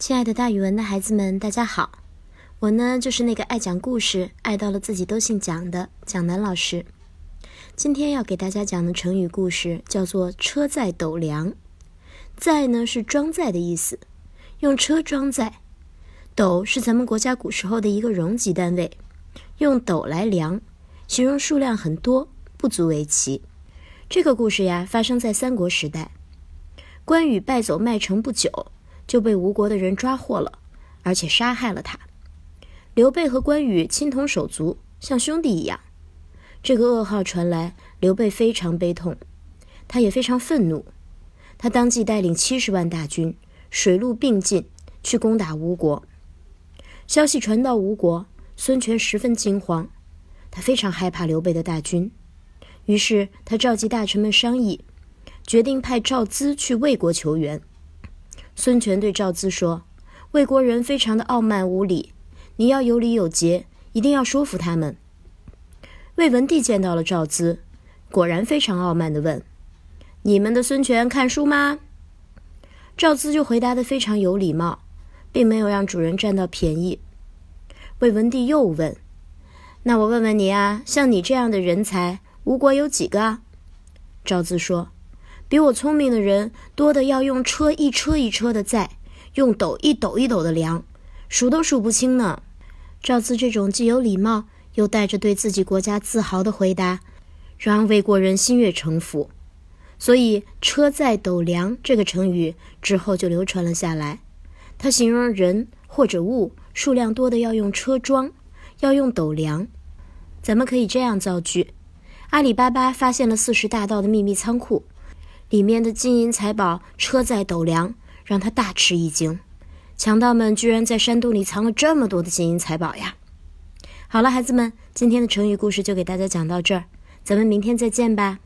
亲爱的，大语文的孩子们，大家好！我呢，就是那个爱讲故事、爱到了自己都姓蒋的蒋楠老师。今天要给大家讲的成语故事叫做“车载斗量”。载呢是装载的意思，用车装载；斗是咱们国家古时候的一个容积单位，用斗来量，形容数量很多，不足为奇。这个故事呀，发生在三国时代，关羽败走麦城不久。就被吴国的人抓获了，而且杀害了他。刘备和关羽亲同手足，像兄弟一样。这个噩耗传来，刘备非常悲痛，他也非常愤怒。他当即带领七十万大军，水陆并进去攻打吴国。消息传到吴国，孙权十分惊慌，他非常害怕刘备的大军，于是他召集大臣们商议，决定派赵咨去魏国求援。孙权对赵咨说：“魏国人非常的傲慢无礼，你要有礼有节，一定要说服他们。”魏文帝见到了赵咨，果然非常傲慢地问：“你们的孙权看书吗？”赵咨就回答得非常有礼貌，并没有让主人占到便宜。魏文帝又问：“那我问问你啊，像你这样的人才，吴国有几个啊？”赵咨说。比我聪明的人多的要用车一车一车的载，用斗一斗一斗的量，数都数不清呢。赵咨这种既有礼貌又带着对自己国家自豪的回答，让魏国人心悦诚服。所以“车载斗量”这个成语之后就流传了下来。它形容人或者物数量多的要用车装，要用斗量。咱们可以这样造句：阿里巴巴发现了四十大盗的秘密仓库。里面的金银财宝车载斗量，让他大吃一惊。强盗们居然在山洞里藏了这么多的金银财宝呀！好了，孩子们，今天的成语故事就给大家讲到这儿，咱们明天再见吧。